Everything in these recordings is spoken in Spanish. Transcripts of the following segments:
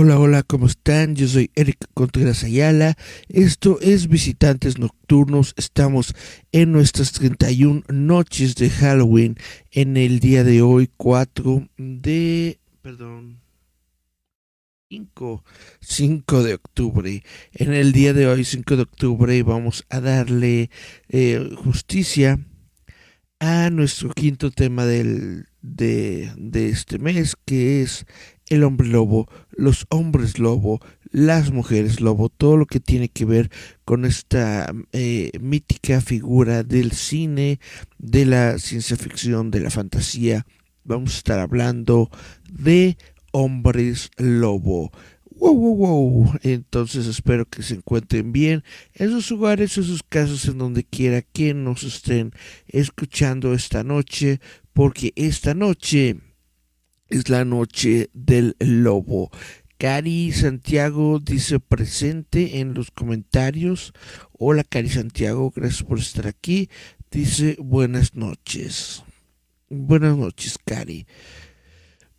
Hola, hola, ¿cómo están? Yo soy Eric Contreras Ayala. Esto es Visitantes Nocturnos. Estamos en nuestras 31 noches de Halloween en el día de hoy, 4 de... perdón. 5, 5 de octubre. En el día de hoy, 5 de octubre, vamos a darle eh, justicia a nuestro quinto tema del, de, de este mes, que es el hombre lobo, los hombres lobo, las mujeres lobo, todo lo que tiene que ver con esta eh, mítica figura del cine, de la ciencia ficción, de la fantasía. Vamos a estar hablando de hombres lobo. Wow, wow, wow. Entonces espero que se encuentren bien en sus hogares, en sus casas, en donde quiera que nos estén escuchando esta noche, porque esta noche es la noche del lobo. Cari Santiago dice presente en los comentarios. Hola Cari Santiago, gracias por estar aquí. Dice buenas noches. Buenas noches, Cari.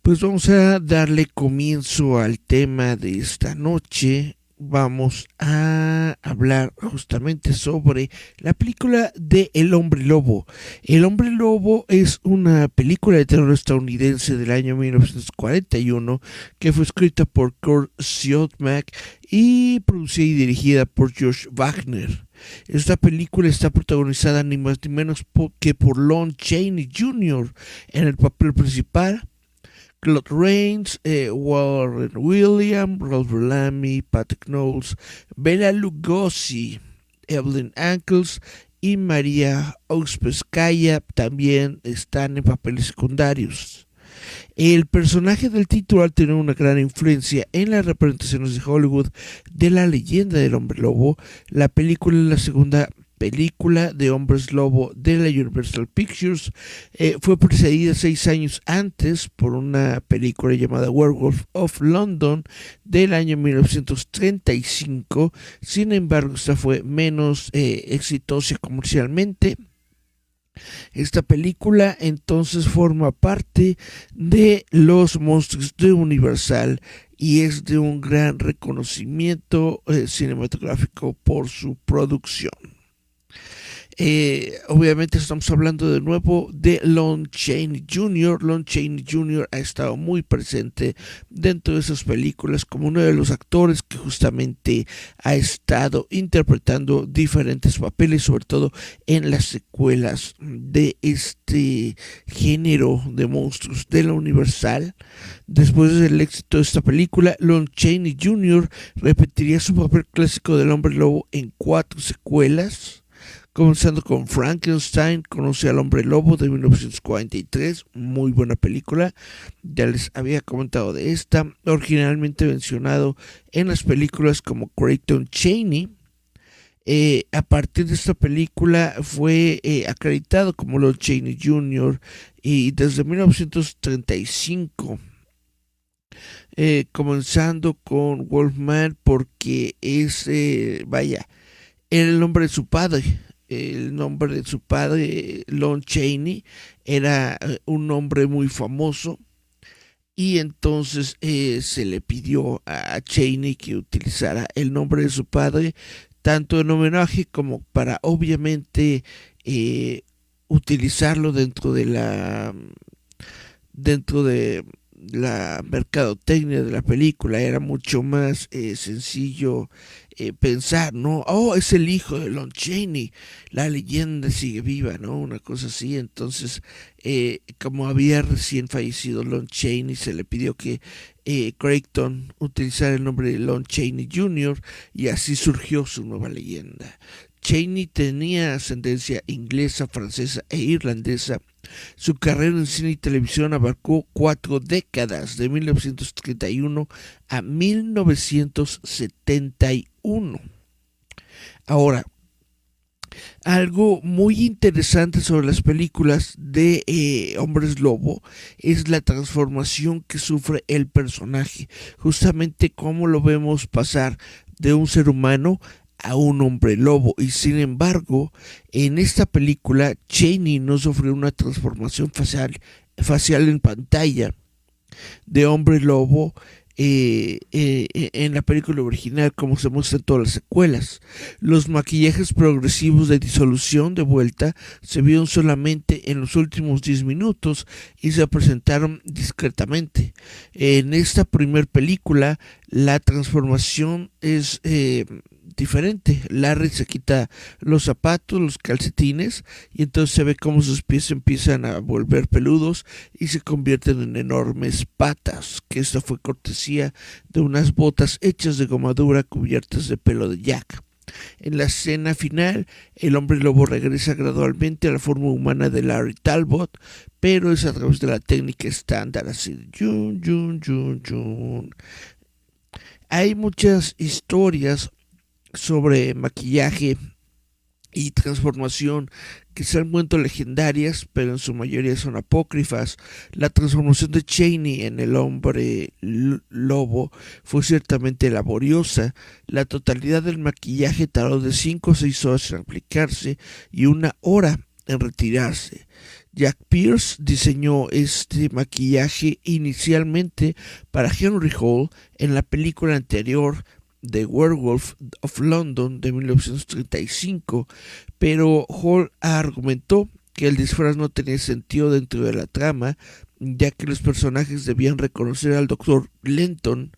Pues vamos a darle comienzo al tema de esta noche vamos a hablar justamente sobre la película de El hombre lobo. El hombre lobo es una película de terror estadounidense del año 1941 que fue escrita por Kurt Siodmak y producida y dirigida por George Wagner. Esta película está protagonizada ni más ni menos que por Lon Chaney Jr. en el papel principal Claude Rains, eh, Warren William, Ralph Bellamy, Patrick Knowles, Bela Lugosi, Evelyn Ankles y María Auspeskaya también están en papeles secundarios. El personaje del ha tenido una gran influencia en las representaciones de Hollywood de la leyenda del hombre lobo. La película es la segunda película de hombres lobo de la Universal Pictures. Eh, fue precedida seis años antes por una película llamada Werewolf of London del año 1935. Sin embargo, esta fue menos eh, exitosa comercialmente. Esta película entonces forma parte de los monstruos de Universal y es de un gran reconocimiento eh, cinematográfico por su producción. Eh, obviamente estamos hablando de nuevo de Lon Chaney Jr. Lon Chaney Jr. ha estado muy presente dentro de esas películas como uno de los actores que justamente ha estado interpretando diferentes papeles, sobre todo en las secuelas de este género de monstruos de la Universal. Después del éxito de esta película, Lon Chaney Jr. repetiría su papel clásico del hombre lobo en cuatro secuelas comenzando con Frankenstein, conoce al hombre lobo de 1943, muy buena película, ya les había comentado de esta, originalmente mencionado en las películas como Creighton Cheney. Eh, a partir de esta película fue eh, acreditado como Lord Cheney Jr. y desde 1935 eh, comenzando con Wolfman porque es, vaya, el nombre de su padre el nombre de su padre, Lon Chaney, era eh, un nombre muy famoso. Y entonces eh, se le pidió a Chaney que utilizara el nombre de su padre tanto en homenaje como para obviamente eh, utilizarlo dentro de la dentro de la mercadotecnia de la película. Era mucho más sencillo eh, pensar, ¿no? Oh, es el hijo de Lon Chaney, la leyenda sigue viva, ¿no? Una cosa así. Entonces, eh, como había recién fallecido Lon Chaney, se le pidió que eh, Creighton utilizara el nombre de Lon Chaney Jr. y así surgió su nueva leyenda. Chaney tenía ascendencia inglesa, francesa e irlandesa. Su carrera en cine y televisión abarcó cuatro décadas, de 1931 a 1971. Ahora, algo muy interesante sobre las películas de eh, Hombres Lobo es la transformación que sufre el personaje, justamente cómo lo vemos pasar de un ser humano a un hombre lobo. Y sin embargo en esta película Cheney no sufrió una transformación facial en pantalla de hombre lobo eh, eh, en la película original como se muestra en todas las secuelas. Los maquillajes progresivos de disolución de vuelta se vieron solamente en los últimos 10 minutos y se presentaron discretamente. En esta primera película la transformación es eh, diferente. Larry se quita los zapatos, los calcetines y entonces se ve cómo sus pies empiezan a volver peludos y se convierten en enormes patas, que esta fue cortesía de unas botas hechas de gomadura cubiertas de pelo de Jack. En la escena final, el hombre lobo regresa gradualmente a la forma humana de Larry Talbot, pero es a través de la técnica estándar, así de yun, yun, yun, yun. Hay muchas historias sobre maquillaje y transformación que se han vuelto legendarias, pero en su mayoría son apócrifas. La transformación de Cheney en el hombre lobo fue ciertamente laboriosa. La totalidad del maquillaje tardó de 5 o 6 horas en aplicarse y una hora en retirarse. Jack Pierce diseñó este maquillaje inicialmente para Henry Hall en la película anterior The Werewolf of London de 1935, pero Hall argumentó que el disfraz no tenía sentido dentro de la trama, ya que los personajes debían reconocer al Dr. Lenton,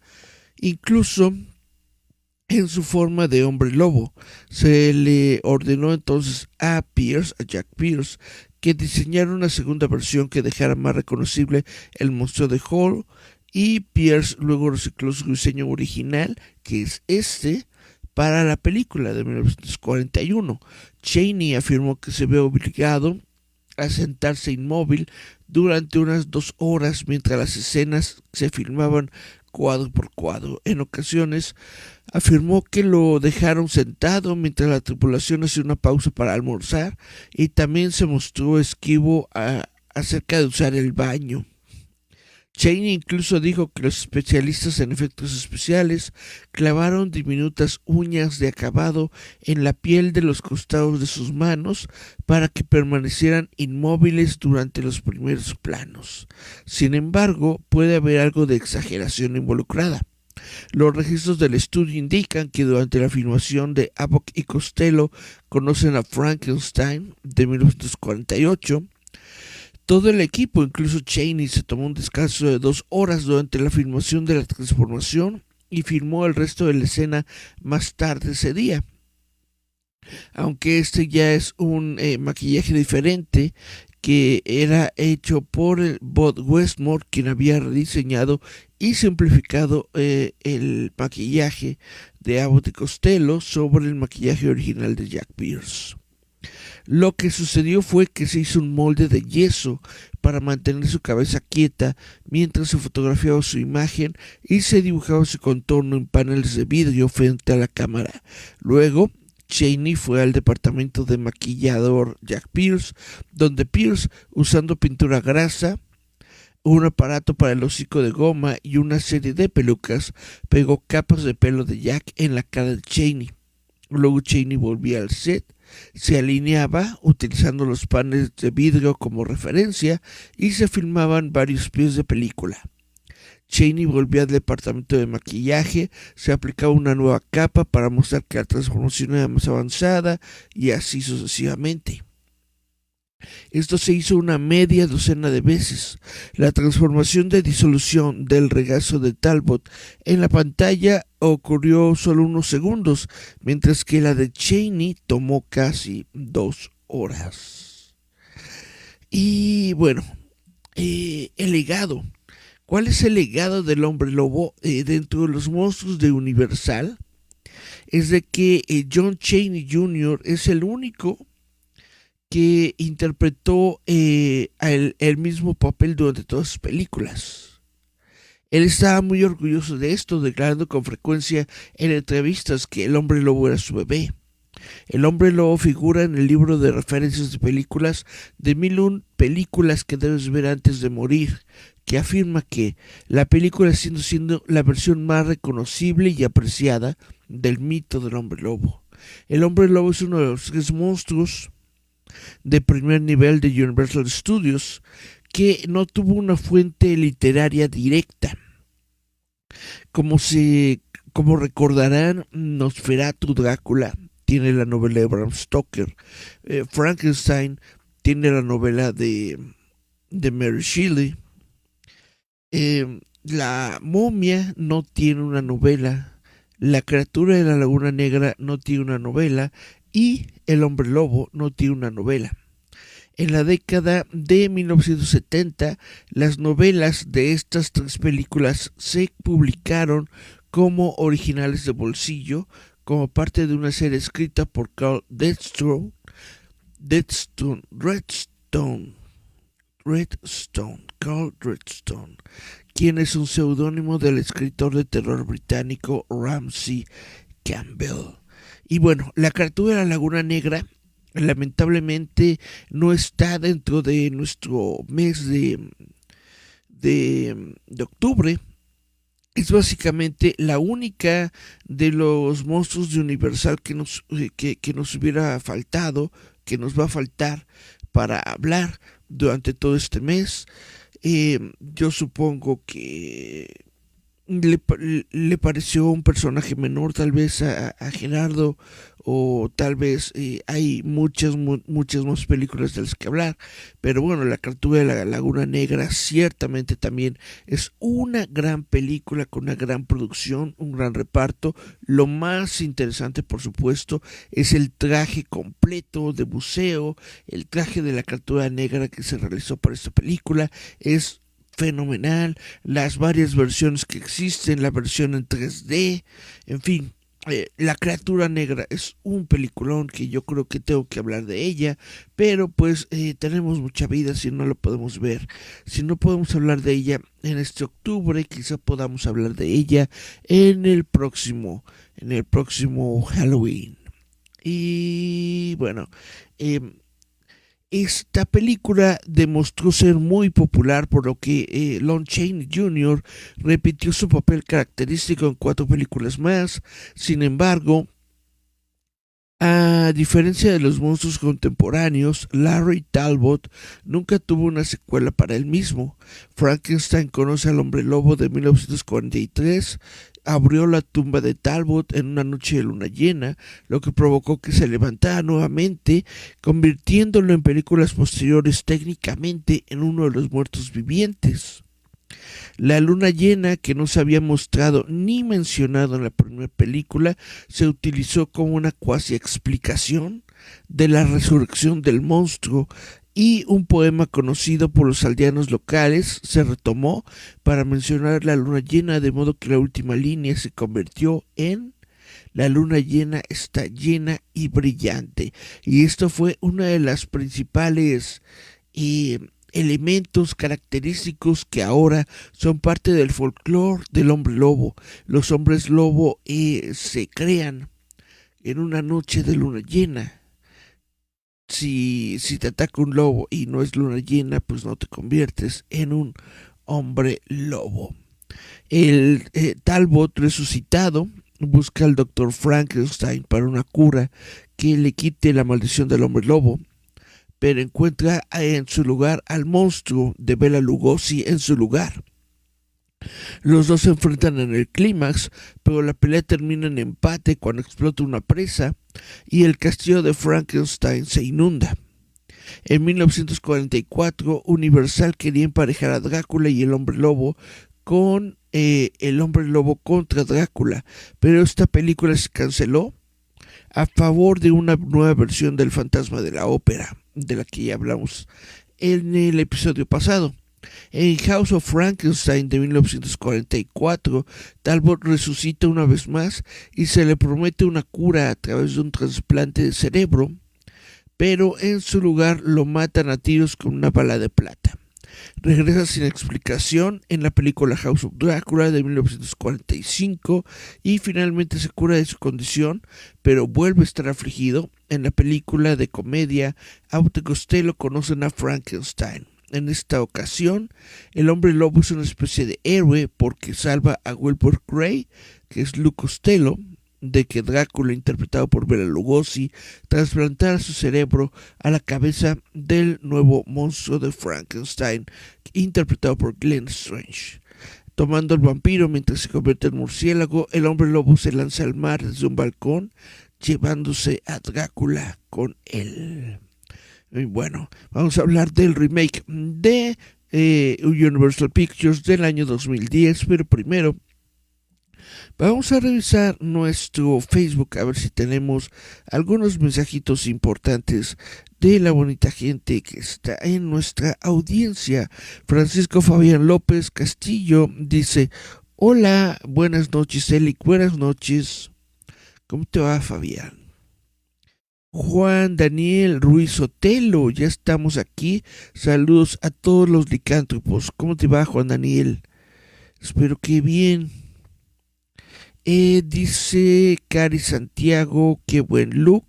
incluso en su forma de hombre lobo. Se le ordenó entonces a Pierce, a Jack Pierce, que diseñara una segunda versión que dejara más reconocible el monstruo de Hall y Pierce luego recicló su diseño original, que es este, para la película de 1941. Cheney afirmó que se ve obligado a sentarse inmóvil durante unas dos horas mientras las escenas se filmaban cuadro por cuadro. En ocasiones afirmó que lo dejaron sentado mientras la tripulación hacía una pausa para almorzar y también se mostró esquivo acerca de usar el baño. Cheney incluso dijo que los especialistas en efectos especiales clavaron diminutas uñas de acabado en la piel de los costados de sus manos para que permanecieran inmóviles durante los primeros planos. Sin embargo, puede haber algo de exageración involucrada. Los registros del estudio indican que durante la filmación de Abbott y Costello conocen a Frankenstein de 1948 todo el equipo, incluso Cheney, se tomó un descanso de dos horas durante la filmación de la transformación y filmó el resto de la escena más tarde ese día. Aunque este ya es un eh, maquillaje diferente que era hecho por el Bob Westmore, quien había rediseñado y simplificado eh, el maquillaje de Abbott y Costello sobre el maquillaje original de Jack Pierce. Lo que sucedió fue que se hizo un molde de yeso para mantener su cabeza quieta mientras se fotografiaba su imagen y se dibujaba su contorno en paneles de vidrio frente a la cámara. Luego, Cheney fue al departamento de maquillador Jack Pierce, donde Pierce, usando pintura grasa, un aparato para el hocico de goma y una serie de pelucas, pegó capas de pelo de Jack en la cara de Cheney. Luego Cheney volvía al set se alineaba utilizando los paneles de vidrio como referencia y se filmaban varios pies de película. Cheney volvió al departamento de maquillaje, se aplicaba una nueva capa para mostrar que la transformación era más avanzada y así sucesivamente. Esto se hizo una media docena de veces. La transformación de disolución del regazo de Talbot en la pantalla ocurrió solo unos segundos, mientras que la de Cheney tomó casi dos horas. Y bueno, eh, el legado. ¿Cuál es el legado del hombre lobo eh, dentro de los monstruos de Universal? Es de que eh, John Cheney Jr. es el único que interpretó eh, el, mismo papel durante todas sus películas. Él estaba muy orgulloso de esto, declarando con frecuencia en entrevistas que el hombre lobo era su bebé. El hombre lobo figura en el libro de referencias de películas de mil películas que debes ver antes de morir, que afirma que la película siendo siendo la versión más reconocible y apreciada del mito del hombre lobo. El hombre lobo es uno de los tres monstruos de primer nivel de Universal Studios que no tuvo una fuente literaria directa. Como, se, como recordarán, Nosferatu Drácula tiene la novela de Bram Stoker. Eh, Frankenstein tiene la novela de, de Mary Shelley. Eh, la momia no tiene una novela. La criatura de la Laguna Negra no tiene una novela. Y El hombre lobo no tiene una novela. En la década de 1970, las novelas de estas tres películas se publicaron como originales de bolsillo, como parte de una serie escrita por Carl Deadstone, Redstone, Redstone, Carl Redstone, quien es un seudónimo del escritor de terror británico Ramsey Campbell. Y bueno, la criatura de la Laguna Negra lamentablemente no está dentro de nuestro mes de, de, octubre. Es básicamente la única de los monstruos de Universal que nos, eh, que nos hubiera faltado, que nos va a faltar para hablar durante todo este mes. Eh, yo supongo que le, le, pareció un personaje menor tal vez a, a Gerardo o tal vez eh, hay muchas muchas más películas de las que hablar. Pero bueno la criatura de la laguna negra ciertamente también es una gran película con una gran producción un gran reparto. Lo más interesante por supuesto es el traje completo de buceo el traje de la criatura negra que se realizó para esta película. Es fenomenal, las varias versiones que existen, la versión en 3D, en fin, eh, la criatura negra es un peliculón que yo creo que tengo que hablar de ella, pero pues eh, tenemos mucha vida si no lo podemos ver. Si no podemos hablar de ella en este octubre, quizá podamos hablar de ella en el próximo, en el próximo Halloween. Y bueno, eh, esta película demostró ser muy popular, por lo que eh, Lon Chaney Jr. repitió su papel característico en cuatro películas más. Sin embargo, a diferencia de los monstruos contemporáneos, Larry Talbot nunca tuvo una secuela para él mismo. Frankenstein conoce al hombre lobo de 1943 abrió la tumba de Talbot en una noche de luna llena, lo que provocó que se levantara nuevamente, convirtiéndolo en películas posteriores técnicamente en uno de los muertos vivientes. La luna llena, que no se había mostrado ni mencionado en la primera película, se utilizó como una cuasi explicación de la resurrección del monstruo y un poema conocido por los aldeanos locales se retomó para mencionar la luna llena de modo que la última línea se convirtió en la luna llena está llena y brillante y esto fue una de las principales eh, elementos característicos que ahora son parte del folclore del hombre lobo. Los hombres lobo eh, se crean en una noche de luna llena si, si te ataca un lobo y no es luna llena, pues no te conviertes en un hombre lobo. El eh, Talbot resucitado busca al doctor Frankenstein para una cura que le quite la maldición del hombre lobo, pero encuentra en su lugar al monstruo de Bela Lugosi en su lugar. Los dos se enfrentan en el clímax, pero la pelea termina en empate cuando explota una presa y el castillo de Frankenstein se inunda. En 1944, Universal quería emparejar a Drácula y el hombre lobo con eh, el hombre lobo contra Drácula, pero esta película se canceló a favor de una nueva versión del fantasma de la ópera, de la que ya hablamos en el episodio pasado. En House of Frankenstein de 1944, Talbot resucita una vez más y se le promete una cura a través de un trasplante de cerebro, pero en su lugar lo matan a tiros con una bala de plata. Regresa sin explicación en la película House of Dracula de 1945 y finalmente se cura de su condición, pero vuelve a estar afligido en la película de comedia Aute Costello conocen a Frankenstein. En esta ocasión, el hombre lobo es una especie de héroe porque salva a Wilbur Gray, que es Luke Costello, de que Drácula, interpretado por Bela Lugosi, trasplantara su cerebro a la cabeza del nuevo monstruo de Frankenstein, interpretado por Glenn Strange. tomando al vampiro mientras se convierte en murciélago, el hombre lobo se lanza al mar desde un balcón, llevándose a Drácula con él. Bueno, vamos a hablar del remake de eh, Universal Pictures del año 2010, pero primero Vamos a revisar nuestro Facebook a ver si tenemos algunos mensajitos importantes de la bonita gente que está en nuestra audiencia. Francisco Fabián López Castillo dice, hola, buenas noches, Eli, buenas noches. ¿Cómo te va, Fabián? Juan Daniel Ruiz Otelo, ya estamos aquí. Saludos a todos los licántropos. ¿Cómo te va, Juan Daniel? Espero que bien. Eh, dice Cari Santiago, qué buen look.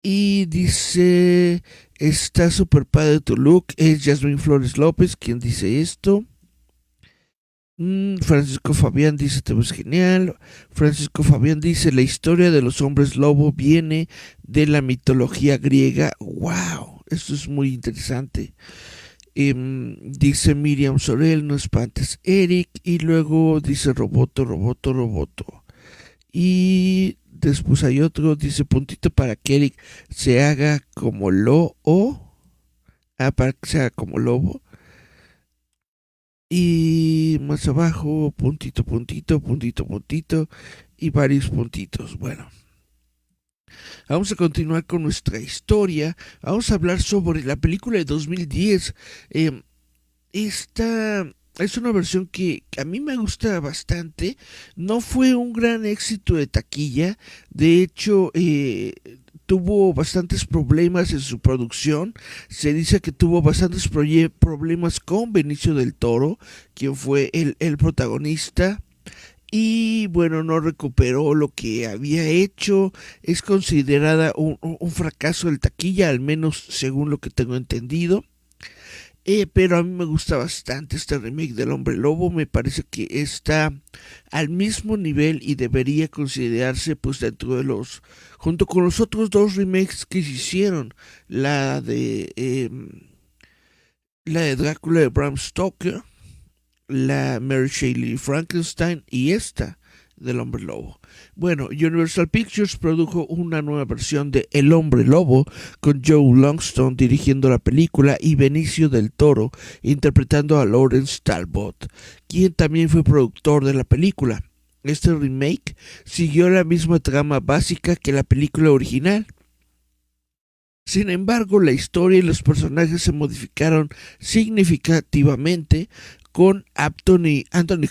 Y dice, está super padre tu look. Es Jasmine Flores López quien dice esto. Mm, Francisco Fabián dice, te ves genial. Francisco Fabián dice, la historia de los hombres lobo viene de la mitología griega. ¡Wow! Esto es muy interesante. Em, dice Miriam Sorel, no espantes, Eric. Y luego dice Roboto, Roboto, Roboto. Y después hay otro, dice puntito para que Eric se haga como lo o. Ah, para que se haga como lobo. Y más abajo, puntito, puntito, puntito, puntito. Y varios puntitos. Bueno. Vamos a continuar con nuestra historia. Vamos a hablar sobre la película de 2010. Em, esta es una versión que a mí me gusta bastante. No fue un gran éxito de taquilla. De hecho, eh, tuvo bastantes problemas en su producción. Se dice que tuvo bastantes problemas con Benicio del Toro, quien fue el, el protagonista y bueno, no recuperó lo que había hecho. Es considerada un, fracaso del taquilla, al menos según lo que tengo entendido. Eh, pero a mí me gusta bastante este remake del Hombre Lobo. Me parece que está al mismo nivel y debería considerarse pues dentro de los... junto con los otros dos remakes que se hicieron. La de... Em, la de Drácula de Bram Stoker la Mary Shelley Frankenstein y esta del hombre lobo. Bueno, Universal Pictures produjo una nueva versión de El hombre lobo con Joe Longstone dirigiendo la película y Benicio del Toro interpretando a Lawrence Talbot, quien también fue productor de la película. Este remake siguió la misma trama básica que la película original. Sin embargo, la historia y los personajes se modificaron significativamente, con Anthony,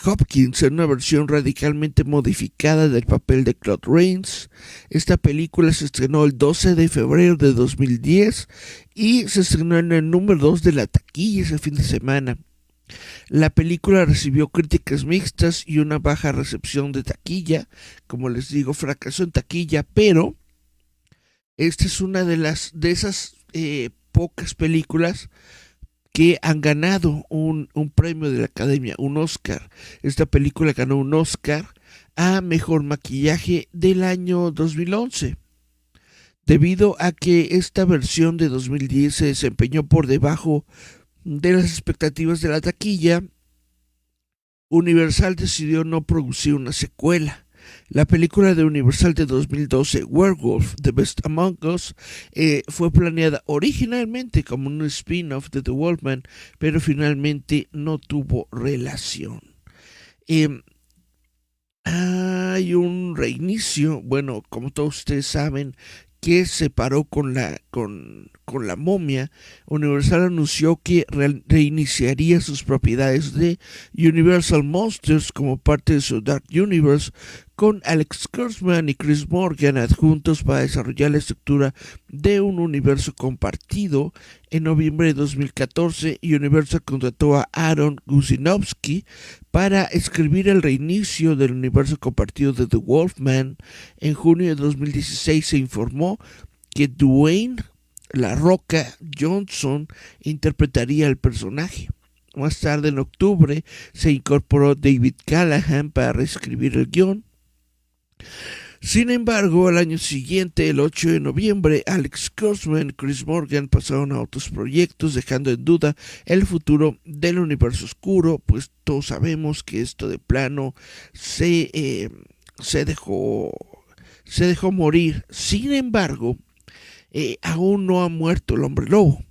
Hopkins en una versión radicalmente modificada del papel de Claude Rains. Esta película se estrenó el 12 de febrero de 2010 y se estrenó en el número 2 de la taquilla ese fin de semana. La película recibió críticas mixtas y una baja recepción de taquilla. Como les digo, fracasó en taquilla, pero esta es una de las de esas eh, pocas películas que han ganado un, premio de la Academia, un Oscar. Esta película ganó un Oscar a Mejor Maquillaje del año 2011. Debido a que esta versión de 2010 se desempeñó por debajo de las expectativas de la taquilla, Universal decidió no producir una secuela. La película de Universal de 2012, Werewolf, The Best Among Us, eh, fue planeada originalmente como un spin-off de The Wolfman, pero finalmente no tuvo relación. Em, hay un reinicio, bueno, como todos ustedes saben, que se paró con la, con, con la momia, Universal anunció que reiniciaría sus propiedades de Universal Monsters como parte de su Dark Universe con Alex Kurtzman y Chris Morgan adjuntos para desarrollar la estructura de un universo compartido. En noviembre de 2014, Universal contrató a Aaron Gusinowski para escribir el reinicio del universo compartido de The Wolfman. En junio de 2016 se informó que Dwayne La Roca Johnson interpretaría el personaje. Más tarde, en octubre, se incorporó David Callahan para reescribir el guion. Sin embargo, al año siguiente, el 8 de noviembre, Alex Kurtzman y Chris Morgan pasaron a otros proyectos, dejando en duda el futuro del universo oscuro, pues todos sabemos que esto de plano se, eh, se dejó se dejó morir. Sin embargo, eh, aún no ha muerto el hombre lobo.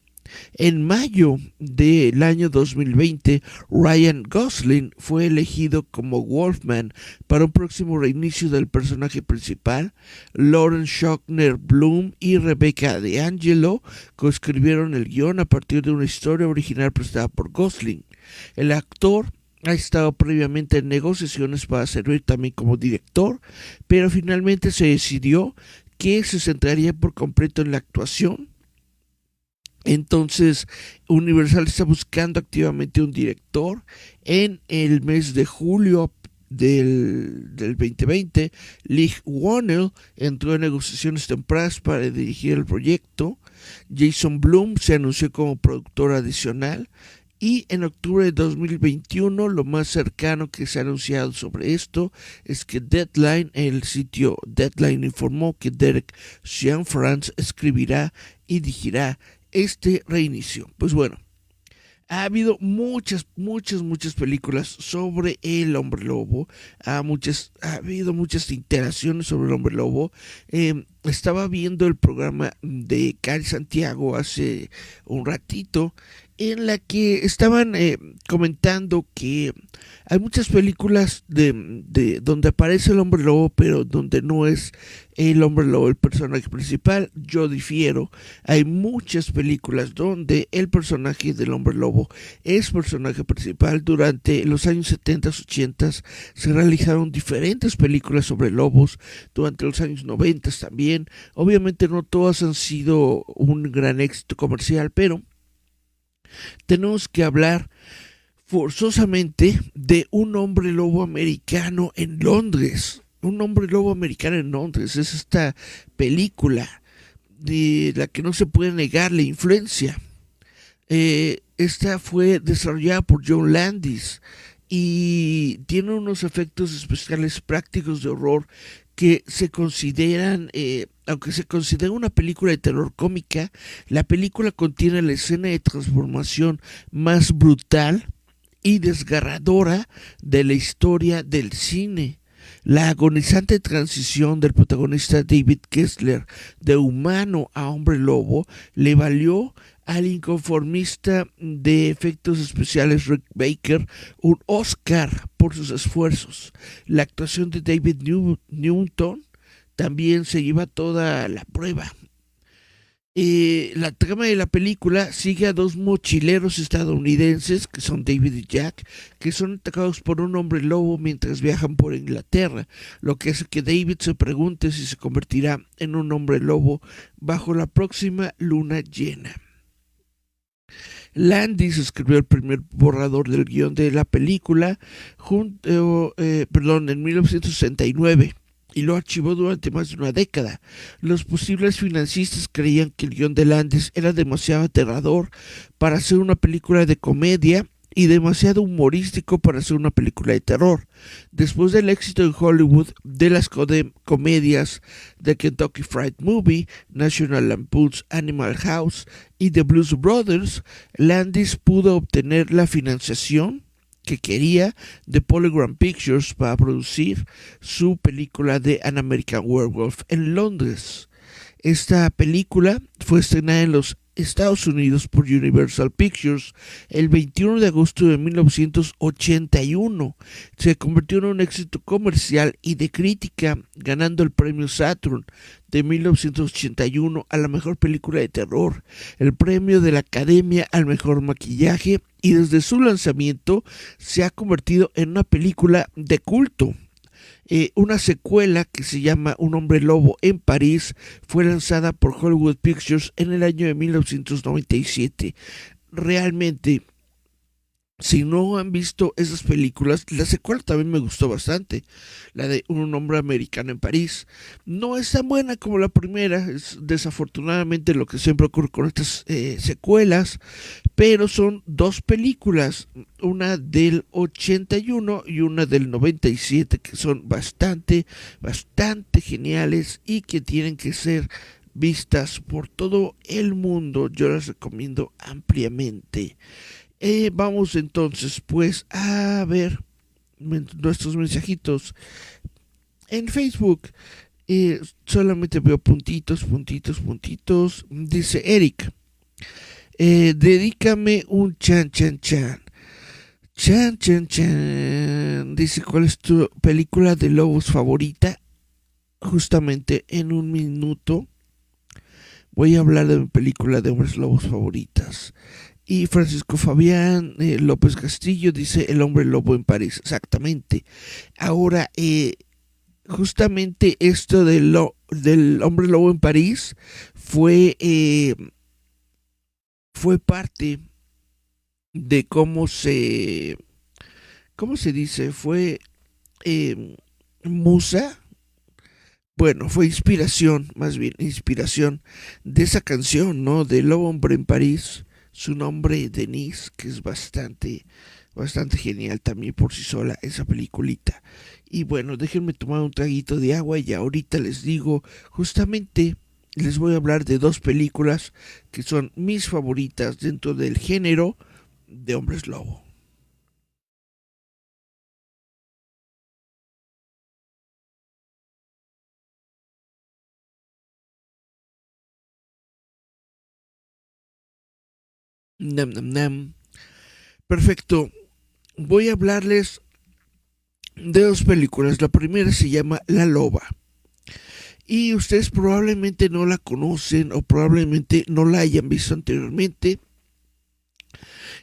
En mayo del año 2020, Ryan Gosling fue elegido como Wolfman para un próximo reinicio del personaje principal. Lauren Schockner Bloom y Rebecca DeAngelo coescribieron el guion a partir de una historia original prestada por Gosling. El actor ha estado previamente en negociaciones para servir también como director, pero finalmente se decidió que se centraría por completo en la actuación entonces, Universal está buscando activamente un director. En el mes de julio del, del 2020, Lee Warner entró en negociaciones tempranas para dirigir el proyecto. Jason Bloom se anunció como productor adicional. Y en octubre de 2021, lo más cercano que se ha anunciado sobre esto es que Deadline, el sitio Deadline informó que Derek Jean-France escribirá y dirigirá este reinicio. Pues bueno, ha habido muchas, muchas, muchas películas sobre el hombre lobo. Ha, muchas, ha habido muchas interacciones sobre el hombre lobo. Em, estaba viendo el programa de Cari Santiago hace un ratito en la que estaban eh, comentando que hay muchas películas de, de, donde aparece el hombre lobo, pero donde no es el hombre lobo el personaje principal. Yo difiero. Hay muchas películas donde el personaje del hombre lobo es personaje principal. Durante los años 70, 80 se realizaron diferentes películas sobre lobos. Durante los años 90 también. Obviamente no todas han sido un gran éxito comercial, pero tenemos que hablar forzosamente de un hombre lobo americano en Londres. Un hombre lobo americano en Londres. Es esta película de la que no se puede negar la influencia. Eh, esta fue desarrollada por John Landis y tiene unos efectos especiales prácticos de horror que se consideran, eh, aunque se considera una película de terror cómica, la película contiene la escena de transformación más brutal y desgarradora de la historia del cine. La agonizante transición del protagonista David Kessler de humano a hombre lobo le valió al inconformista de efectos especiales Rick Baker un Oscar por sus esfuerzos. La actuación de David Newton también se lleva toda la prueba. Eh, la trama de la película sigue a dos mochileros estadounidenses, que son David y Jack, que son atacados por un hombre lobo mientras viajan por Inglaterra, lo que hace que David se pregunte si se convertirá en un hombre lobo bajo la próxima luna llena. Landis escribió el primer borrador del guion de la película junto, eh, perdón, en 1969 y lo archivó durante más de una década. Los posibles financistas creían que el guion de Landis era demasiado aterrador para hacer una película de comedia y demasiado humorístico para hacer una película de terror. Después del éxito en Hollywood de las comedias de Kentucky Fried Movie, National Lampoon's Animal House y The Blues Brothers, Landis pudo obtener la financiación que quería de Polygram Pictures para producir su película de An American Werewolf en Londres. Esta película fue estrenada en los Estados Unidos por Universal Pictures el 21 de agosto de 1981. Se convirtió en un éxito comercial y de crítica, ganando el premio Saturn de 1981 a la mejor película de terror, el premio de la Academia al mejor maquillaje y desde su lanzamiento se ha convertido en una película de culto. Eh, una secuela que se llama Un hombre lobo en París fue lanzada por Hollywood Pictures en el año de 1997. Realmente si no han visto esas películas, la secuela también me gustó bastante, la de Un hombre americano en París. No es tan buena como la primera, es desafortunadamente lo que siempre ocurre con estas eh, secuelas, pero son dos películas, una del 81 y una del 97, que son bastante, bastante geniales y que tienen que ser vistas por todo el mundo. Yo las recomiendo ampliamente. Eh, vamos entonces pues a ver nuestros mensajitos en Facebook. Eh, solamente veo puntitos, puntitos, puntitos. Dice Eric, eh, dedícame un chan, chan, chan. Chan, chan, chan. Dice, ¿cuál es tu película de lobos favorita? Justamente en un minuto voy a hablar de mi película de hombres lobos favoritas. Y Francisco Fabián eh, López Castillo dice El hombre lobo en París. Exactamente. Ahora, eh, justamente esto del, del hombre lobo en París fue, eh, fue parte de cómo se, ¿cómo se dice? Fue musa. Bueno, fue inspiración, más bien, inspiración de esa canción, ¿no? Del lobo hombre en París su nombre Denise, que es bastante, bastante genial también por sí sola esa peliculita. Y bueno, déjenme tomar un traguito de agua y ahorita les digo, justamente les voy a hablar de dos películas que son mis favoritas dentro del género de hombres lobo. Nam, nam, nam. Perfecto. Voy a hablarles de dos películas. La primera se llama La Loba. Y ustedes probablemente no la conocen o probablemente no la hayan visto anteriormente.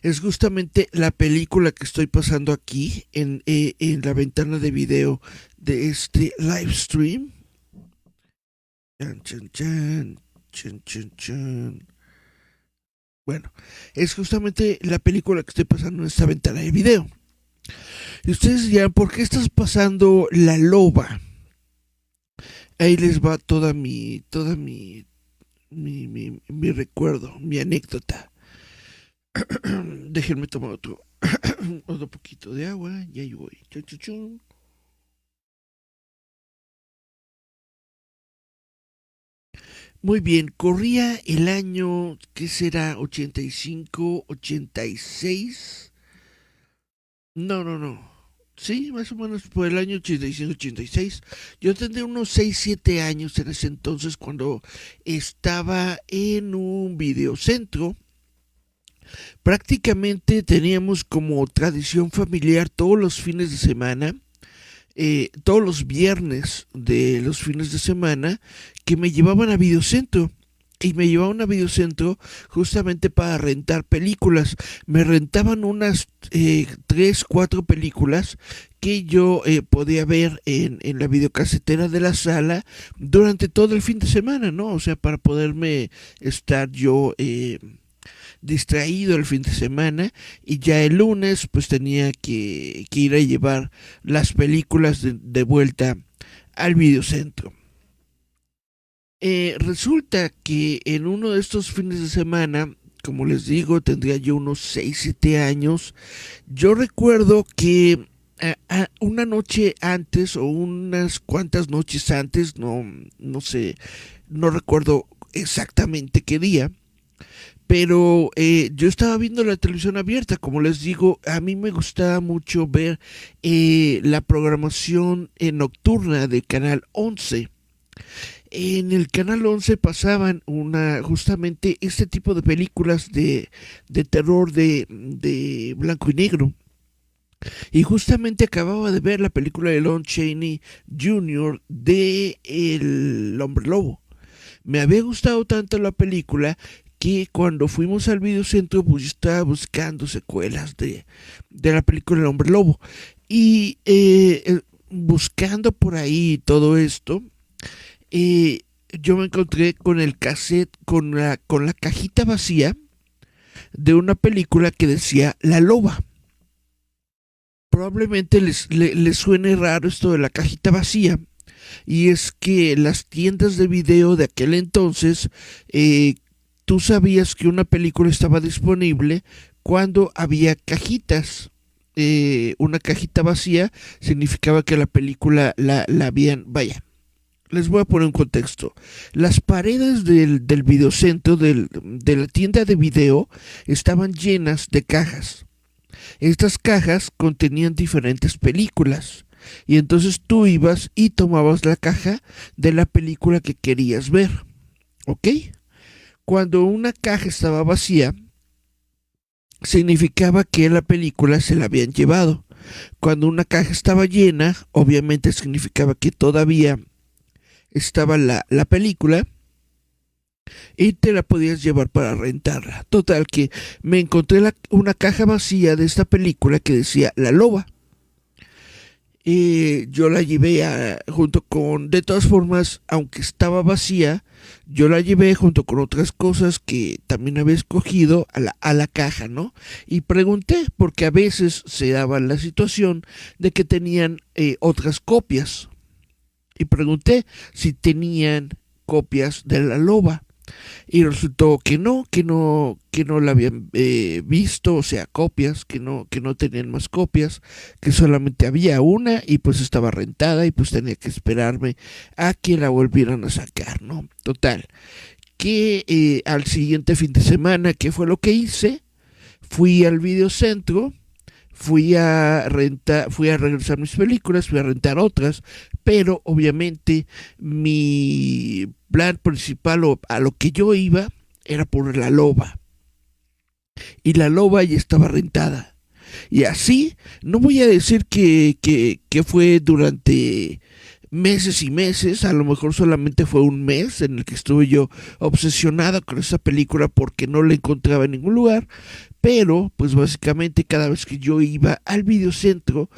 Es justamente la película que estoy pasando aquí en, eh, en la ventana de video de este live stream. Chan, chan, chan, chan, chan, chan. Bueno, es justamente la película que estoy pasando en esta ventana de video. Y ustedes dirán, ¿por qué estás pasando La Loba? Ahí les va toda mi, toda mi, mi, mi, recuerdo, mi anécdota. Déjenme tomar otro, otro poquito de agua y ahí voy. Muy bien, corría el año, ¿qué será? ¿85, 86? No, no, no. Sí, más o menos por el año 85, 86. Yo tendría unos 6, 7 años en ese entonces cuando estaba en un videocentro. Prácticamente teníamos como tradición familiar todos los fines de semana eh, todos los viernes de los fines de semana que me llevaban a videocentro y me llevaban a videocentro justamente para rentar películas. Me rentaban unas eh, tres, cuatro películas que yo eh, podía ver en, en, la videocasetera de la sala durante todo el fin de semana, ¿no? O sea, para poderme estar yo eh, distraído el fin de semana y ya el lunes pues tenía que, ir a llevar las películas de, vuelta al videocentro. Eh, resulta que en uno de estos fines de semana, como les digo, tendría yo unos 6, 7 años, yo recuerdo que una noche antes o unas cuantas noches antes, no, no sé, no recuerdo exactamente qué día, pero eh, yo estaba viendo la televisión abierta, como les digo, a mí me gustaba mucho ver eh, la programación eh, nocturna del Canal 11. En el Canal 11 pasaban una justamente este tipo de películas de, de terror de, de blanco y negro. Y justamente acababa de ver la película de Lon Chaney Jr. de El Hombre Lobo. Me había gustado tanto la película cuando fuimos al videocentro, pues yo estaba buscando secuelas de, la película El Hombre Lobo. Y eh, buscando por ahí todo esto, eh, yo me encontré con el cassette, con la, con la cajita vacía de una película que decía La Loba. probablemente les, les, suene raro esto de la cajita vacía. Y es que las tiendas de video de aquel entonces, eh, tú sabías que una película estaba disponible cuando había cajitas. Eh, una cajita vacía significaba que la película la, la habían, vaya, les voy a poner un contexto. Las paredes del, del videocentro, del, de la tienda de video, estaban llenas de cajas. Estas cajas contenían diferentes películas. Y entonces tú ibas y tomabas la caja de la película que querías ver. ¿Ok? Cuando una caja estaba vacía, significaba que la película se la habían llevado. Cuando una caja estaba llena, obviamente significaba que todavía estaba la, la película y te la podías llevar para rentarla. Total que me encontré una caja vacía de esta película que decía La Loba. Y yo la llevé junto con, de todas formas, aunque estaba vacía, yo la llevé junto con otras cosas que también había escogido a la, a la caja, ¿no? Y pregunté, porque a veces se daba la situación de que tenían eh, otras copias. Y pregunté si tenían copias de la loba y resultó que no, que no, que no la habían eh, visto, o sea, copias, que no, que no tenían más copias, que solamente había una y pues estaba rentada y pues tenía que esperarme a que la volvieran a sacar, ¿no? Total, que eh, al siguiente fin de semana, ¿qué fue lo que hice? Fui al videocentro, fui a rentar, fui a regresar mis películas, fui a rentar otras, pero obviamente mi plan principal o a lo que yo iba era por la loba. Y la loba ya estaba rentada. Y así, no voy a decir que, que, que fue durante meses y meses, a lo mejor solamente fue un mes en el que estuve yo obsesionada con esa película porque no la encontraba en ningún lugar, pero pues básicamente cada vez que yo iba al videocentro,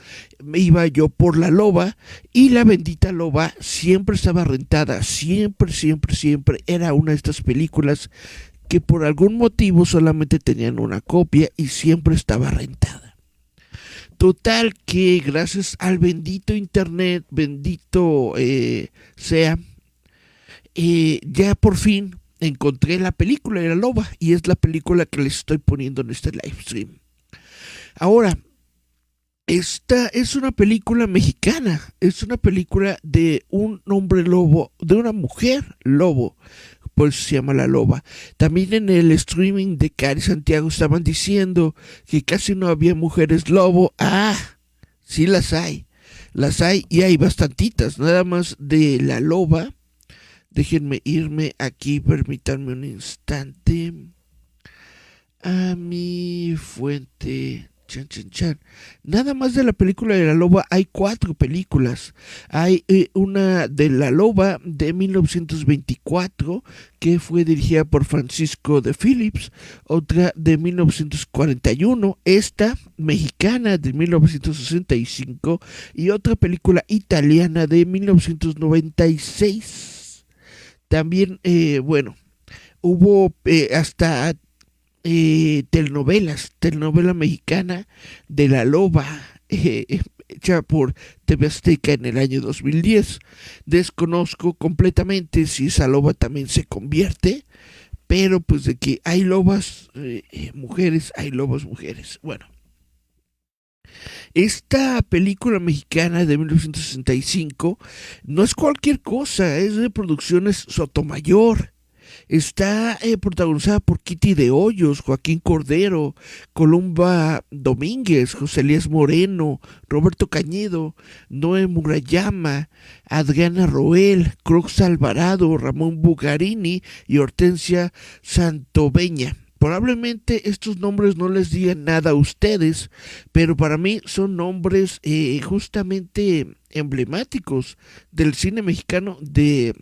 me iba yo por la loba y la bendita loba siempre estaba rentada, siempre, siempre, siempre era una de estas películas que por algún motivo solamente tenían una copia y siempre estaba rentada. Total que gracias al bendito Internet, bendito eh, sea, eh, ya por fin encontré la película de la loba y es la película que les estoy poniendo en este live stream. Ahora, esta es una película mexicana, es una película de un hombre lobo, de una mujer lobo, por eso se llama La Loba. También en el streaming de Cari Santiago estaban diciendo que casi no había mujeres lobo. Ah, sí las hay. Las hay y hay bastantitas, nada más de La Loba. Déjenme irme aquí, permítanme un instante. A mi fuente Chan, chan, chan. Nada más de la película de la loba hay cuatro películas. Hay eh, una de la loba de 1924 que fue dirigida por Francisco de Phillips, otra de 1941, esta mexicana de 1965 y otra película italiana de 1996. También, eh, bueno, hubo eh, hasta eh, telenovelas, telenovela mexicana de La Loba, eh, hecha por TV Azteca en el año 2010. Desconozco completamente si esa loba también se convierte, pero pues de que hay lobas eh, mujeres, hay lobas mujeres. Bueno. Esta película mexicana de 1965 no es cualquier cosa, es de producciones Sotomayor Está eh, protagonizada por Kitty de Hoyos, Joaquín Cordero, Columba Domínguez, José Elías Moreno, Roberto Cañedo, Noé Murayama, Adriana Roel, Cruz Alvarado, Ramón Bugarini y Hortensia Santoveña. Probablemente estos nombres no les digan nada a ustedes, pero para mí son nombres eh, justamente emblemáticos del cine mexicano de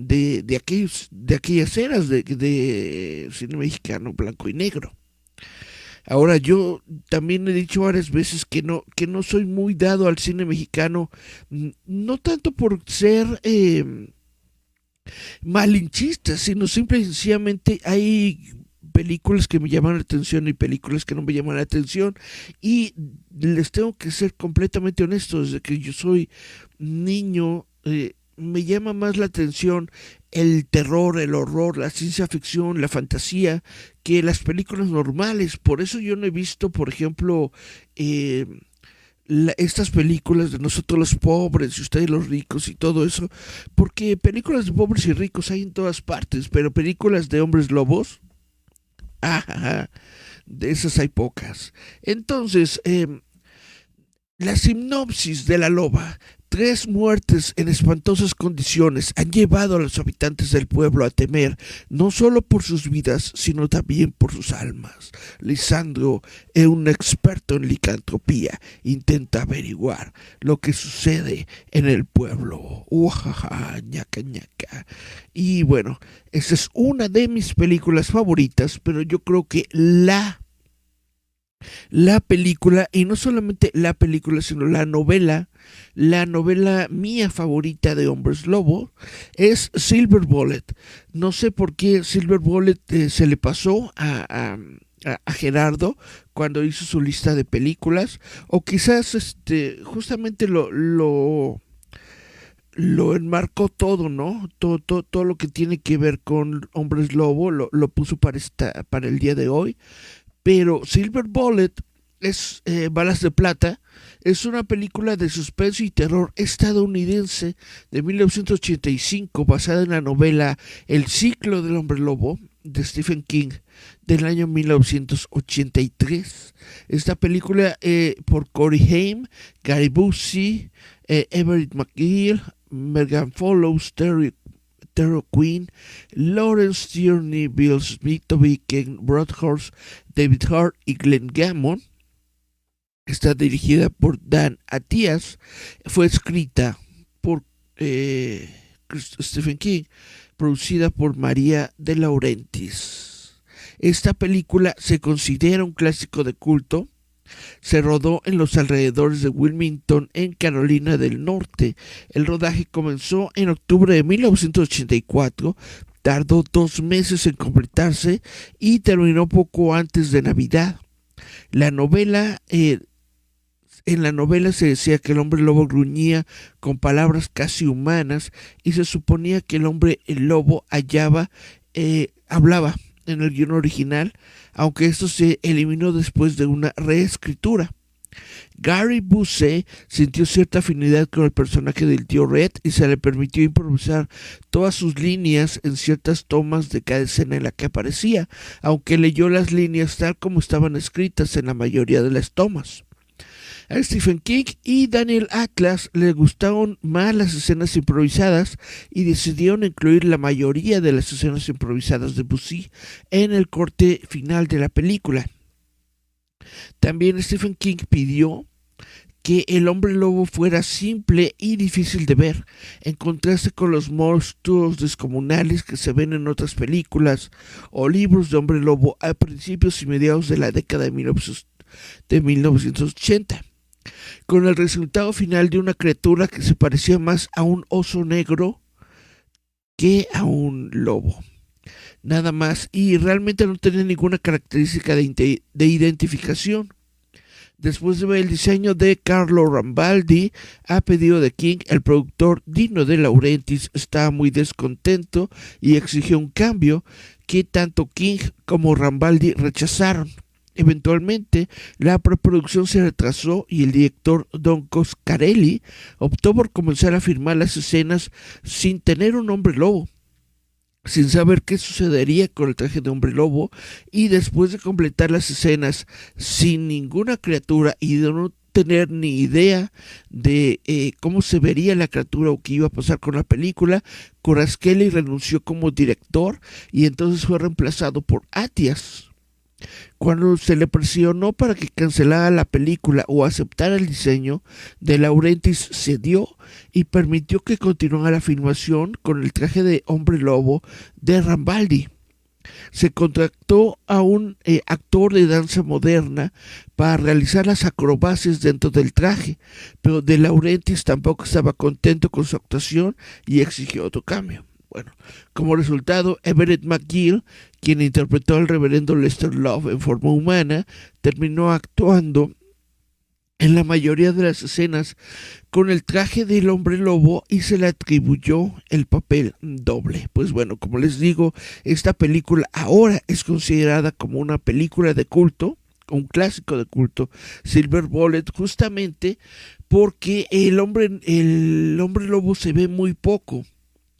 de, de, aquellos, de aquellas eras de, de cine mexicano blanco y negro. Ahora yo también he dicho varias veces que no, que no soy muy dado al cine mexicano, no tanto por ser eh, malinchista, sino simple y sencillamente hay películas que me llaman la atención y películas que no me llaman la atención. Y les tengo que ser completamente honesto, desde que yo soy niño, eh, me llama más la atención el terror, el horror, la ciencia ficción, la fantasía, que las películas normales. Por eso yo no he visto, por ejemplo, eh, estas películas de nosotros los pobres y ustedes los ricos y todo eso, porque películas de pobres y ricos hay en todas partes, pero películas de hombres lobos, de esas hay pocas. Entonces, em, la sinopsis de la loba Tres muertes en espantosas condiciones han llevado a los habitantes del pueblo a temer no solo por sus vidas, sino también por sus almas. Lisandro, un experto en licantropía, intenta averiguar lo que sucede en el pueblo. Ujaja, ñaca, ñaca. Y bueno, esa es una de mis películas favoritas, pero yo creo que la la película, y no solamente la película, sino la novela, la novela mía favorita de Hombres Lobo es Silver Bullet. No sé por qué Silver Bullet eh, se le pasó a, a, Gerardo cuando hizo su lista de películas, o quizás este, justamente lo, lo, lo enmarcó todo, ¿no? Todo, todo, todo, lo que tiene que ver con Hombres Lobo lo, lo puso para, esta, para el día de hoy. Pero Silver Bullet es eh, Balas de Plata, es una película de suspenso y terror estadounidense de 1985 basada en la novela El ciclo del hombre lobo de Stephen King del año 1983. Esta película eh, por Corey Haim, Gary Busey, eh, Everett McGill, Megan Follows, Terry Terror Queen, Lawrence Tierney, Bill Toby Ken Broadhurst, David Hart y Glenn Gammon. Está dirigida por Dan Atias. Fue escrita por eh, Stephen King, producida por María de Laurentiis. Esta película se considera un clásico de culto se rodó en los alrededores de Wilmington, en Carolina del Norte. El rodaje comenzó en octubre de 1984, tardó dos meses en completarse y terminó poco antes de Navidad. La novela eh, en la novela se decía que el hombre lobo gruñía con palabras casi humanas y se suponía que el hombre lobo hallaba, eh, hablaba en el guion original, aunque esto se eliminó después de una reescritura. Gary Busey sintió cierta afinidad con el personaje del tío Red y se le permitió improvisar todas sus líneas en ciertas tomas de cada escena en la que aparecía, aunque leyó las líneas tal como estaban escritas en la mayoría de las tomas. A Stephen King y Daniel Atlas le gustaron más las escenas improvisadas y decidieron incluir la mayoría de las escenas improvisadas de Bussy en el corte final de la película. También Stephen King pidió que el hombre lobo fuera simple y difícil de ver, en contraste con los monstruos descomunales que se ven en otras películas o libros de hombre lobo a principios y mediados de la década de, 1980 con el resultado final de una criatura que se parecía más a un oso negro que a un lobo. Nada más, y realmente no tenía ninguna característica de, identificación. Después de ver el diseño de Carlo Rambaldi, a pedido de King, el productor Dino de Laurentiis estaba muy descontento y exigió un cambio que tanto King como Rambaldi rechazaron. Eventualmente, la preproducción se retrasó y el director Don Coscarelli optó por comenzar a filmar las escenas sin tener un hombre lobo, sin saber qué sucedería con el traje de hombre lobo, y después de completar las escenas sin ninguna criatura y de no tener ni idea de eh, cómo se vería la criatura o qué iba a pasar con la película, Corasquelli renunció como director y entonces fue reemplazado por Atias cuando se le presionó para que cancelara la película o aceptara el diseño, De Laurentiis cedió y permitió que continuara la filmación con el traje de hombre lobo de Rambaldi. Se contrató a un eh, actor de danza moderna para realizar las acrobacias dentro del traje, pero De Laurentiis tampoco estaba contento con su actuación y exigió otro cambio. Bueno, como resultado, Everett McGill, quien interpretó al reverendo Lester Love en forma humana, terminó actuando en la mayoría de las escenas con el traje del hombre lobo y se le atribuyó el papel doble. Pues bueno, como les digo, esta película ahora es considerada como una película de culto, un clásico de culto, Silver Bullet, justamente porque el hombre, el hombre lobo se ve muy poco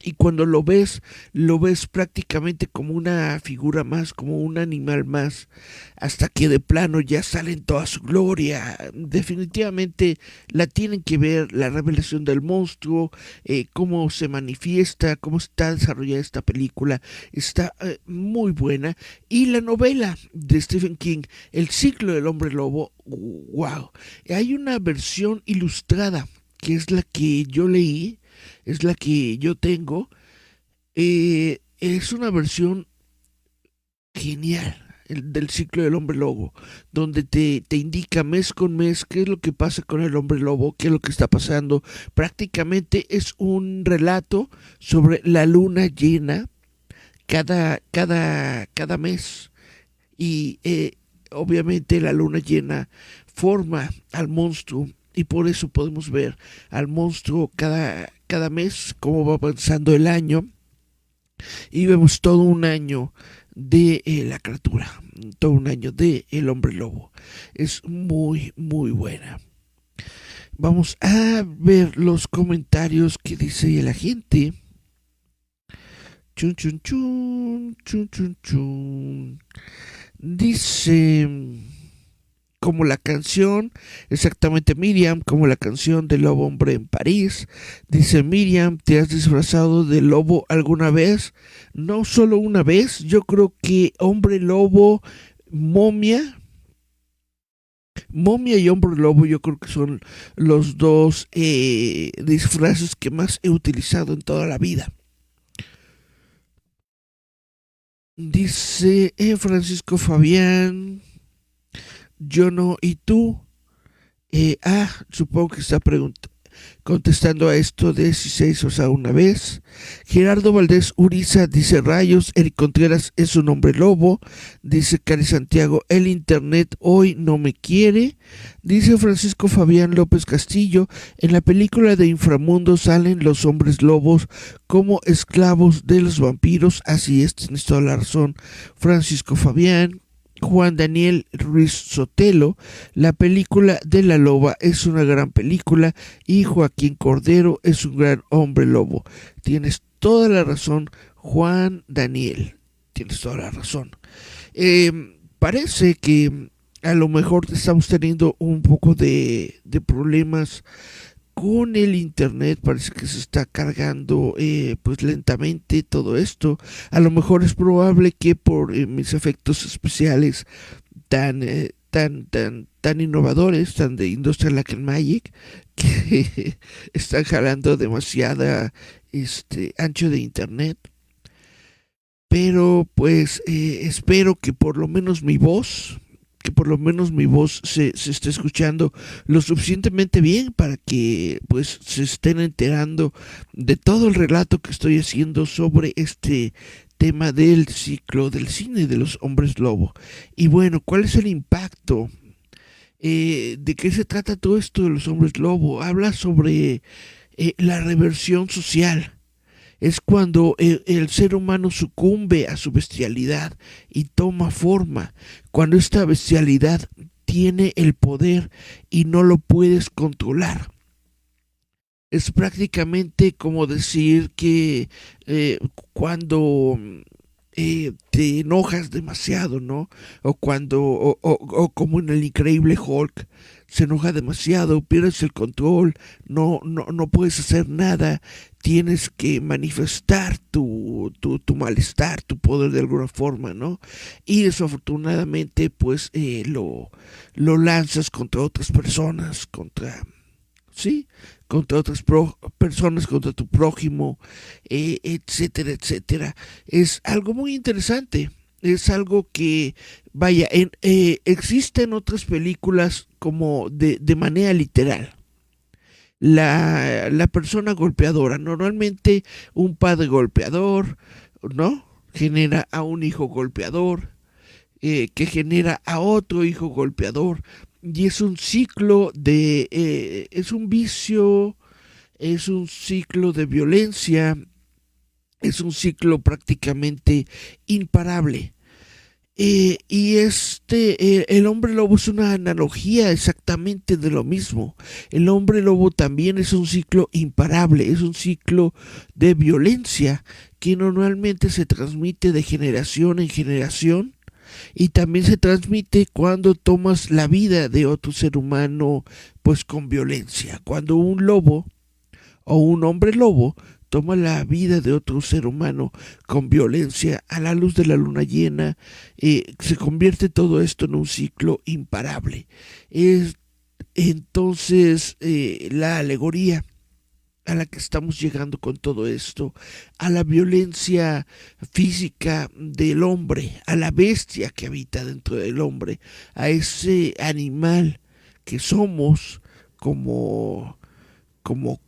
y cuando lo ves, lo ves prácticamente como una figura más, como un animal más, hasta que de plano ya sale en toda su gloria. Definitivamente la tienen que ver, la revelación del monstruo, eh, cómo se manifiesta, cómo está desarrollada esta película, está eh, muy buena. Y la novela de Stephen King, El ciclo del hombre lobo, wow. Hay una versión ilustrada, que es la que yo leí, es la que yo tengo. Eh, es una versión genial del ciclo del hombre lobo, donde te, te, indica mes con mes qué es lo que pasa con el hombre lobo, qué es lo que está pasando. Prácticamente es un relato sobre la luna llena cada, cada, cada mes. Y eh, obviamente la luna llena forma al monstruo y por eso podemos ver al monstruo cada, cada mes, cómo va avanzando el año. Y vemos todo un año de eh, la criatura, todo un año de el hombre lobo. Es muy, muy buena. Vamos a ver los comentarios que dice la gente. Chun, chun, chun, chun, chun, chun. Dice como la canción, exactamente Miriam, como la canción del lobo hombre en París. Dice Miriam, ¿te has disfrazado de lobo alguna vez? No solo una vez, yo creo que hombre lobo, momia. Momia y hombre lobo yo creo que son los dos eh, disfraces que más he utilizado en toda la vida. Dice eh, Francisco Fabián, yo no y tú. Eh, ah, supongo que está contestando a esto de si se hizo sea, una vez. Gerardo Valdés Uriza dice rayos, Eric Contreras es un hombre lobo, dice Cari Santiago, el internet hoy no me quiere, dice Francisco Fabián López Castillo, en la película de Inframundo salen los hombres lobos como esclavos de los vampiros, así es, tienes toda Francisco Fabián, Juan Daniel Ruiz Sotelo, la película de la loba es una gran película y Joaquín Cordero es un gran hombre lobo. Tienes toda la razón, Juan Daniel. Tienes toda la razón. Em, parece que a lo mejor estamos teniendo un poco de, de problemas con el internet parece que se está cargando eh, pues lentamente todo esto. A lo mejor es probable que por eh, mis efectos especiales tan eh, tan tan tan innovadores tan de Industrial Like Magic que están jalando demasiada este ancho de internet. Pero pues espero que por lo menos mi voz que por lo menos mi voz se, se esté escuchando lo suficientemente bien para que pues se estén enterando de todo el relato que estoy haciendo sobre este tema del ciclo del cine de los hombres lobo. Y bueno, ¿cuál es el impacto? Eh, ¿De qué se trata todo esto de los hombres lobo? Habla sobre eh, la reversión social es cuando el, ser humano sucumbe a su bestialidad y toma forma, cuando esta bestialidad tiene el poder y no lo puedes controlar. Es prácticamente como decir que eh, cuando eh, te enojas demasiado, ¿no? O cuando, o, como en el increíble Hulk, se enoja demasiado, pierdes el control, no, no, no puedes hacer nada, tienes que manifestar tu, tu, malestar, tu poder de alguna forma, ¿no? Y desafortunadamente, pues eh, lo, lo lanzas contra otras personas, contra, ¿sí? Contra otras personas, contra tu prójimo, eh, etcétera, etcétera. Es algo muy interesante es algo que, vaya, en, eh, existen otras películas como de, de manera literal. la, la persona golpeadora. Normalmente un padre golpeador, ¿no? Genera a un hijo golpeador, eh, que genera a otro hijo golpeador. Y es un ciclo de, eh, es un vicio, es un ciclo de violencia, es un ciclo prácticamente imparable. Eh, y este, el hombre lobo es una analogía exactamente de lo mismo. El hombre lobo también es un ciclo imparable, es un ciclo de violencia que normalmente se transmite de generación en generación y también se transmite cuando tomas la vida de otro ser humano pues con violencia. Cuando un lobo o un hombre lobo toma la vida de otro ser humano con violencia a la luz de la luna llena, eh, se convierte todo esto en un ciclo imparable. Es entonces eh, la alegoría a la que estamos llegando con todo esto, a la violencia física del hombre, a la bestia que habita dentro del hombre, a ese animal que somos como como,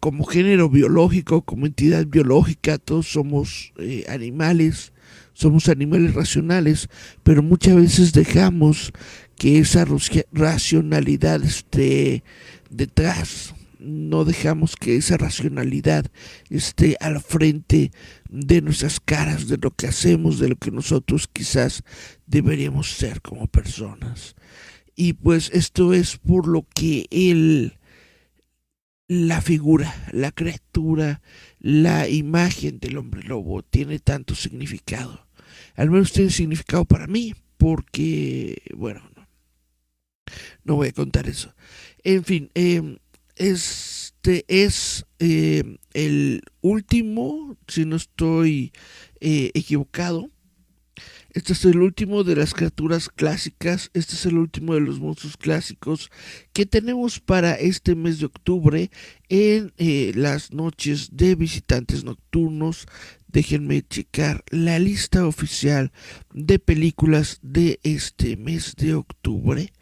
como, género biológico, como entidad biológica, todos somos eh, animales, somos animales racionales, pero muchas veces dejamos que esa racionalidad esté detrás, no dejamos que esa racionalidad esté al frente de nuestras caras, de lo que hacemos, de lo que nosotros quizás deberíamos ser como personas. Y pues esto es por lo que él la figura, la criatura, la imagen del hombre lobo tiene tanto significado. Al menos tiene significado para mí, porque, bueno, no, voy a contar eso. En fin, em, este es em, el último, si no estoy eh, equivocado, este es el último de las criaturas clásicas, este es el último de los monstruos clásicos que tenemos para este mes de octubre en eh, las noches de visitantes nocturnos. Déjenme checar la lista oficial de películas de este mes de octubre.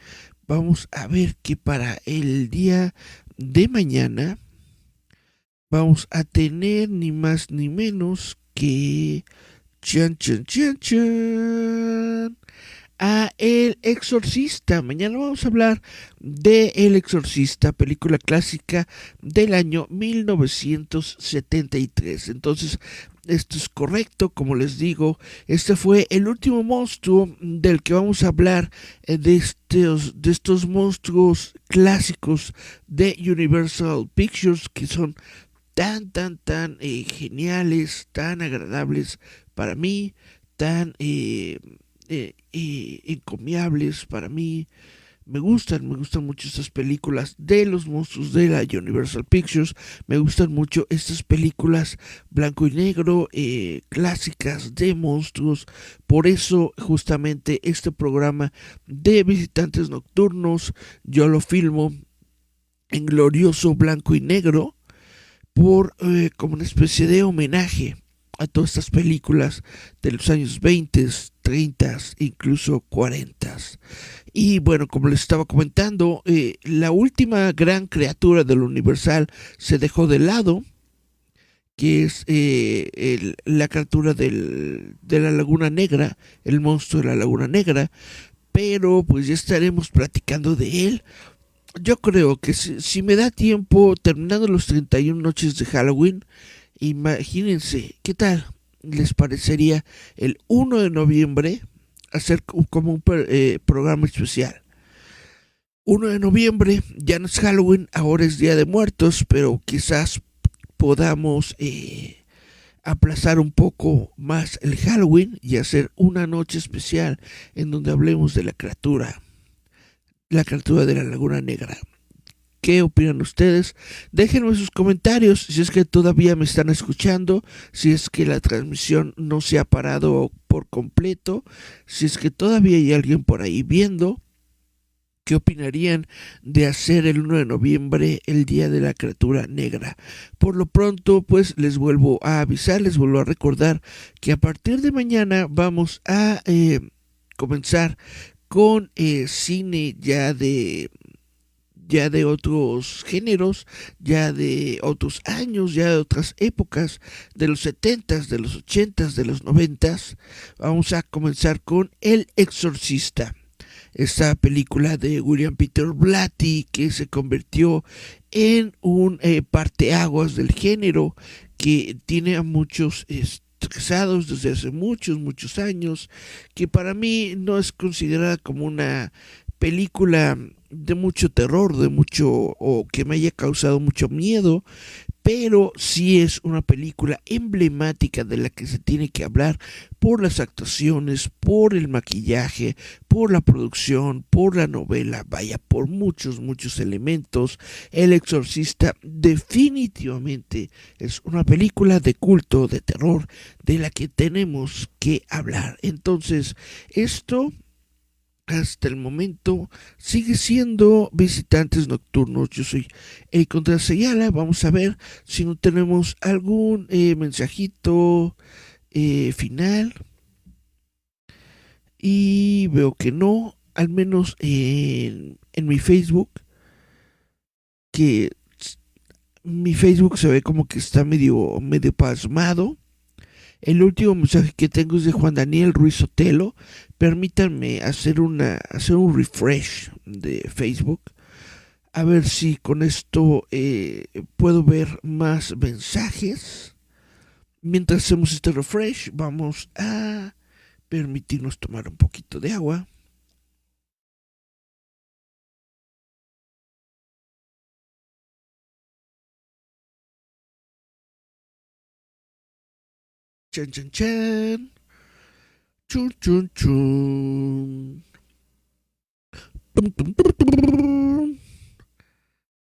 Vamos a ver que para el día de mañana vamos a tener ni más ni menos que Chan, chan, chan, chan. A El Exorcista. Mañana vamos a hablar de El Exorcista, película clásica del año 1973. Entonces, esto es correcto, como les digo, este fue el último monstruo del que vamos a hablar eh, de estos, de estos monstruos clásicos de Universal Pictures que son tan, tan, tan eh, geniales, tan agradables para mí, tan eh, eh, eh, encomiables para mí. Me gustan, me gustan mucho estas películas de los monstruos de la Universal Pictures. Me gustan mucho estas películas blanco y negro, clásicas de monstruos. Por eso justamente este programa de visitantes nocturnos yo lo filmo en glorioso blanco y negro por como una especie de homenaje a todas estas películas de los años 20, 30, incluso 40. Y bueno, como les estaba comentando, eh, la última gran criatura del Universal se dejó de lado, que es eh, la criatura de la Laguna Negra, el monstruo de la Laguna Negra, pero pues ya estaremos platicando de él. Yo creo que si, si me da tiempo, terminando los 31 noches de Halloween, Imagínense, ¿qué tal les parecería el 1 de noviembre hacer como un eh, programa especial? 1 de noviembre, ya no es Halloween, ahora es Día de Muertos, pero quizás podamos eh, aplazar un poco más el Halloween y hacer una noche especial en donde hablemos de la criatura, la criatura de la Laguna Negra. ¿Qué opinan ustedes? Déjenme sus comentarios si es que todavía me están escuchando, si es que la transmisión no se ha parado por completo, si es que todavía hay alguien por ahí viendo. ¿Qué opinarían de hacer el 1 de noviembre el Día de la Criatura Negra? Por lo pronto, pues les vuelvo a avisar, les vuelvo a recordar que a partir de mañana vamos a eh, comenzar con cine ya de ya de otros géneros, ya de otros años, ya de otras épocas, de los 70s, de los 80s, de los 90s. Vamos a comenzar con El Exorcista. Esta película de William Peter Blatty que se convirtió en un eh, parteaguas del género que tiene a muchos estresados desde hace muchos, muchos años, que para mí no es considerada como una película de mucho terror, de mucho, o que me haya causado mucho miedo, pero sí es una película emblemática de la que se tiene que hablar por las actuaciones, por el maquillaje, por la producción, por la novela, vaya, por muchos, muchos elementos. El exorcista definitivamente es una película de culto, de terror, de la que tenemos que hablar. Entonces, esto hasta el momento sigue siendo visitantes nocturnos. Yo soy el Contreras Vamos a ver si no tenemos algún eh, mensajito eh, final. Y veo que no, al menos en, en mi Facebook, que mi Facebook se ve como que está medio, medio pasmado. El último mensaje que tengo es de Juan Daniel Ruiz Otelo. Permítanme hacer, hacer un refresh de Facebook. A ver si con esto eh, puedo ver más mensajes. Mientras hacemos este refresh, vamos a permitirnos tomar un poquito de agua. Chan, chan, chan. Chun, chun, chun.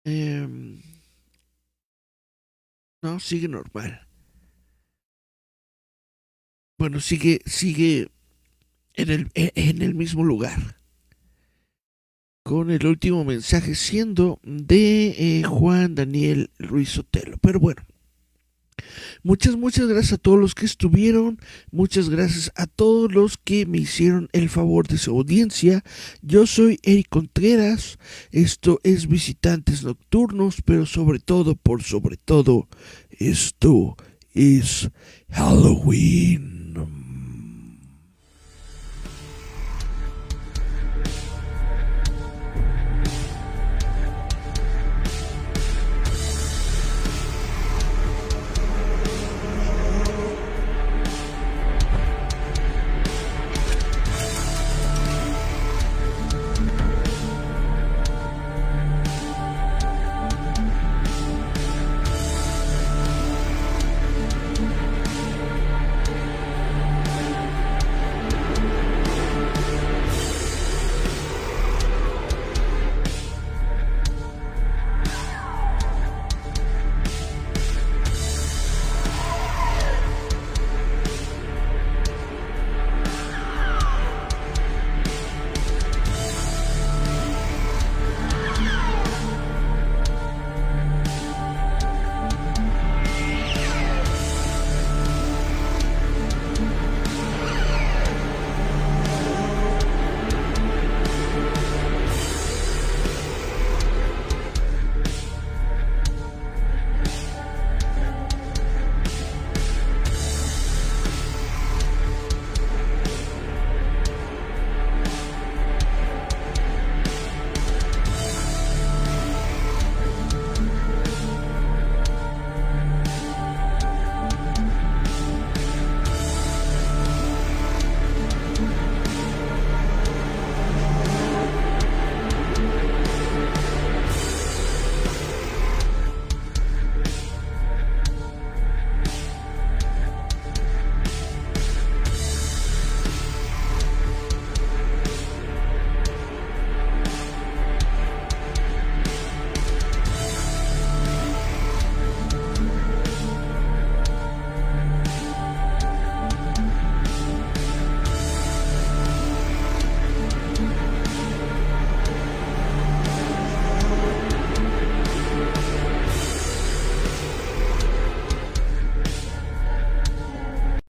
Em, no, sigue normal. Bueno, sigue, sigue en el, en el mismo lugar. Con el último mensaje siendo de eh, Juan Daniel Ruiz Otelo. Pero bueno, Muchas, muchas gracias a todos los que estuvieron. Muchas gracias a todos los que me hicieron el favor de su audiencia. Yo soy Eric Contreras. Esto es Visitantes Nocturnos, pero sobre todo, por sobre todo, esto es Halloween.